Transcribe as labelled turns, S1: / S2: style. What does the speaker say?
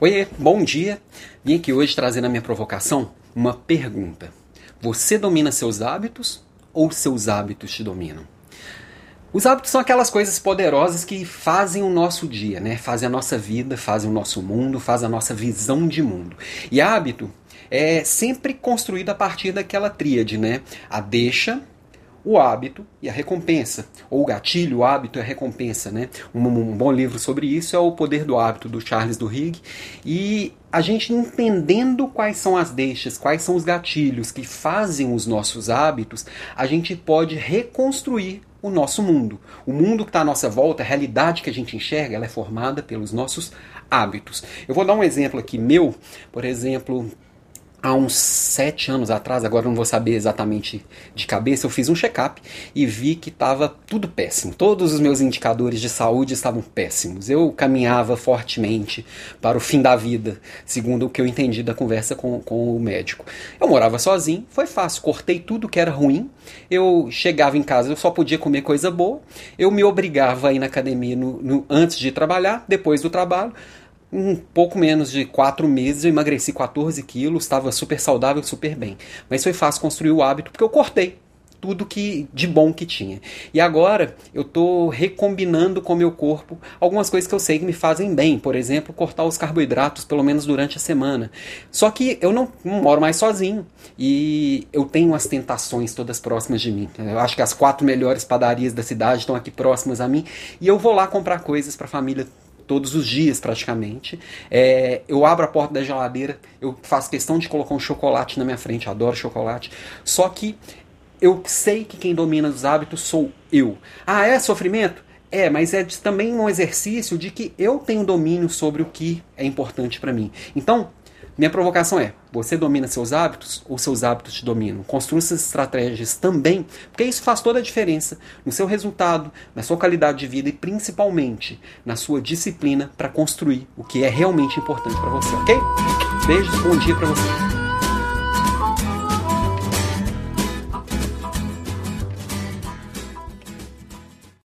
S1: Oi, bom dia. Vim aqui hoje trazer na minha provocação uma pergunta. Você domina seus hábitos ou seus hábitos te dominam? Os hábitos são aquelas coisas poderosas que fazem o nosso dia, né? Fazem a nossa vida, fazem o nosso mundo, fazem a nossa visão de mundo. E hábito é sempre construído a partir daquela tríade, né? A deixa, o hábito e a recompensa, ou o gatilho, o hábito e a recompensa. Né? Um, um, bom livro sobre isso é O Poder do Hábito, do Charles Duhigg. E a gente entendendo quais são as deixas, quais são os gatilhos que fazem os nossos hábitos, a gente pode reconstruir o nosso mundo. O mundo que está à nossa volta, a realidade que a gente enxerga, ela é formada pelos nossos hábitos. Eu vou dar um exemplo aqui meu, por exemplo, há uns sete anos atrás, agora não vou saber exatamente de cabeça, eu fiz um check-up e vi que estava tudo péssimo. Todos os meus indicadores de saúde estavam péssimos. Eu caminhava fortemente para o fim da vida, segundo o que eu entendi da conversa com, com o médico. Eu morava sozinho, foi fácil, cortei tudo que era ruim. Eu chegava em casa, eu só podia comer coisa boa. Eu me obrigava a ir na academia no, no, antes de trabalhar, depois do trabalho um pouco menos de quatro meses eu emagreci 14 quilos, estava super saudável, super bem. Mas foi fácil construir o hábito porque eu cortei tudo que de bom que tinha. E agora eu estou recombinando com o meu corpo algumas coisas que eu sei que me fazem bem. Por exemplo, cortar os carboidratos pelo menos durante a semana. Só que eu não, não moro mais sozinho e eu tenho as tentações todas próximas de mim. Eu acho que as quatro melhores padarias da cidade estão aqui próximas a mim e eu vou lá comprar coisas para a família todos os dias praticamente. É, eu abro a porta da geladeira, eu faço questão de colocar um chocolate na minha frente, adoro chocolate. Só que eu sei que quem domina os hábitos sou eu. Ah, é sofrimento? É, mas é também um exercício de que eu tenho domínio sobre o que é importante para mim. Então, minha provocação é: você domina seus hábitos ou seus hábitos te dominam? Construa essas estratégias também, porque isso faz toda a diferença no seu resultado, na sua qualidade de vida e principalmente na sua disciplina para construir o que é realmente importante para você, ok? Beijos, bom dia para você.